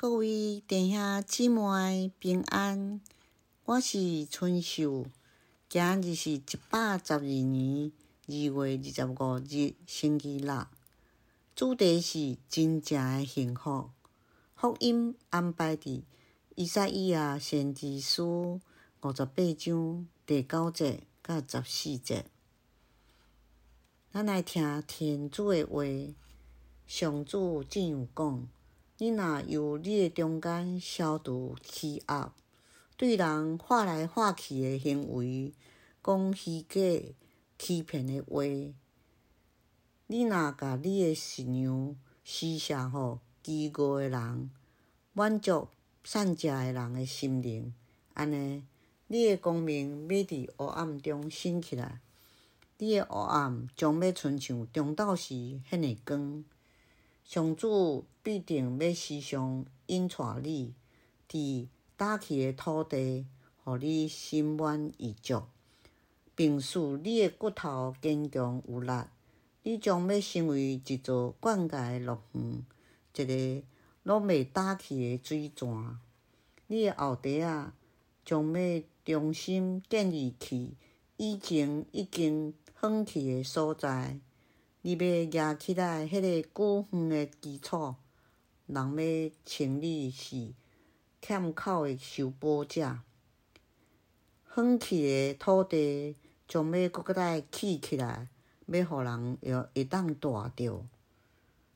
各位弟兄姊妹平安，我是春秀。今日是一百十二年二月二十五日，星期六。主题是真正的幸福。福音安排伫以赛亚先知书五十八章第九节甲十四节。咱来听天主的话，上主这样讲。你若由你诶中间消除欺压，对人话来话去诶行为，讲虚假欺骗诶话，你若甲你诶信仰施舍予饥饿诶人，满足善食诶人诶心灵，安尼，你诶光明要伫黑暗中升起来，你诶黑暗将要亲像中昼时迄个光。上主必定要时常引带你，伫倒去的土地，互你心满意足，并使你的骨头坚强有力。你将要成为一座灌溉的乐园，一个拢未倒去的水泉。你的后弟仔将要重新建立起以前已经荒去的所在。你要举起来，迄个久远的基础，人要称你是欠口的受补者。远去的土地将要阁再起起来，要互人会会当住着。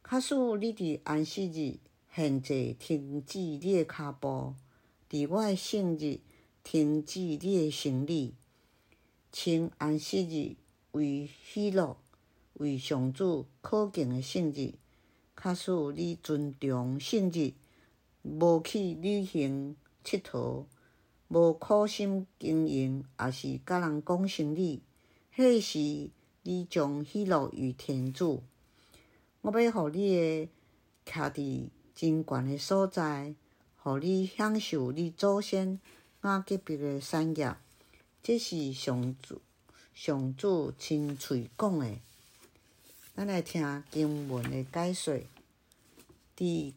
假使你伫安息日限制停止你的脚步，伫我诶圣日停止你的生理，称安息日为喜乐。为上主可敬的圣日，假使你尊重圣日，无去旅行佚佗，无苦心经营，也是甲人讲生理，迄时你将喜乐于天主。我要互你诶徛伫真悬诶所在，互你享受你祖先亚隔壁的产业。这是上主上主亲嘴讲诶。咱来听经文的解说。伫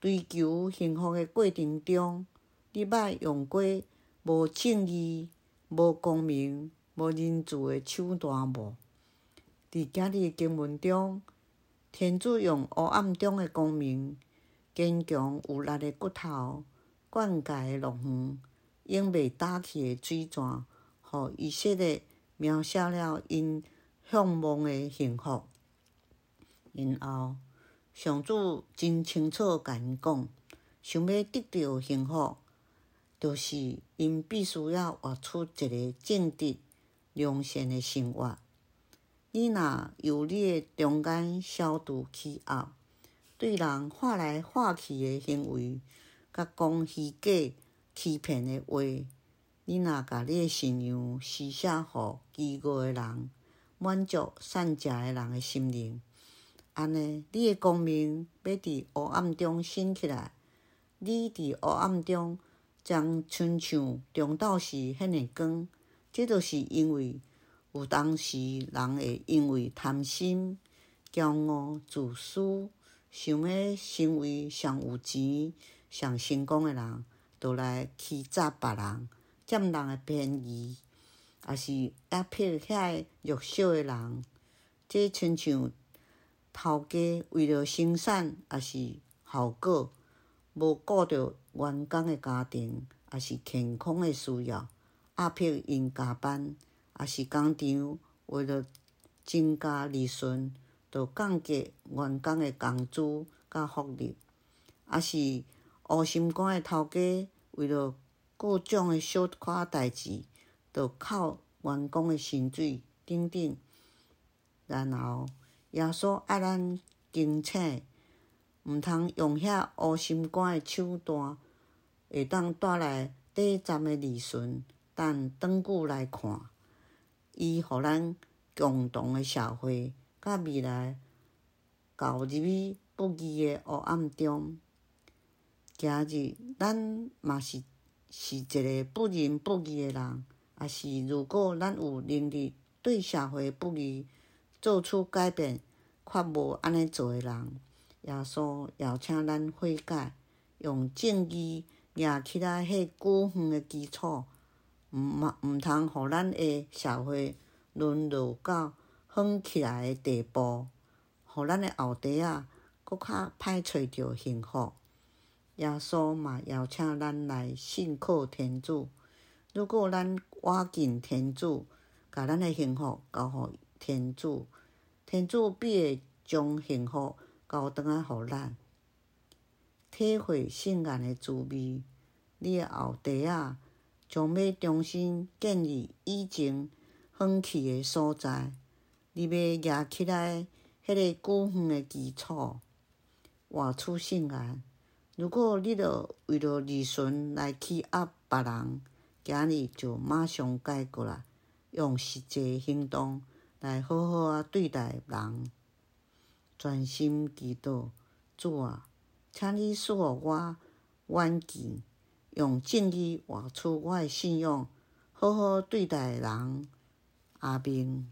追求幸福的过程中，你捌用过无正义、无光明、无仁慈的手段无？伫今日的经文中，天主用黑暗中的光明、坚强有力的骨头、灌溉的乐园、永未倒去的水泉，互以色列描写了因向往的幸福。然后，上主真清楚甲因讲，想要得到幸福，就是因必须要活出一个正直、良善的生活。你若由你的中间消除欺压，对人话来话去的行为，甲讲虚假欺骗的话，你若甲你的信仰施舍予饥饿的人，满足善食的人的心灵。安尼，你的光明要伫黑暗中升起来。你伫黑暗中将亲像中昼时迄个光。即著是因为有当时人会因为贪心、骄傲、自私，想要成为上有钱、上成功的人，就来欺诈别人，占人的便宜，也是压迫遐弱小的人。即亲像。头家为了生产，也是效果，无顾着员工的家庭，也是健康的需要，压迫因加班，也是工厂为了增加利润，就降低员工的工资甲福利，也是黑心肝的头家为了各种的小可代志，就扣员工的薪水等等，然后。耶稣爱咱警醒，毋通用遐黑心肝的手段，会当带来短暂的利润，但长久来看，伊互咱共同的社会甲未来，投入去不义的黑暗中。今日咱嘛是是一个不仁不义的人，也是如果咱有能力对社会不义。做出改变，却无安尼做的人，耶稣邀请咱悔改，用正义夯起来，迄久远的基础，毋嘛毋通，互咱的社会沦落到远起来的地步，互咱的后代仔搁较歹找着幸福。耶稣嘛邀请咱来信靠天主。如果咱倚敬天主，甲咱的幸福交互天主，天主必会将幸福交转来互咱。体会圣言的滋味，你的后代仔将要重新建立以前远去的所在，你要举起来迄个久远的基础，活出圣言。如果你着为了利润来欺压别人，今日就马上改过来，用实际行动来好好啊对待人，专心祈祷，主啊。请你赐予我远见，用正义活出我的信仰，好好对待人。阿明。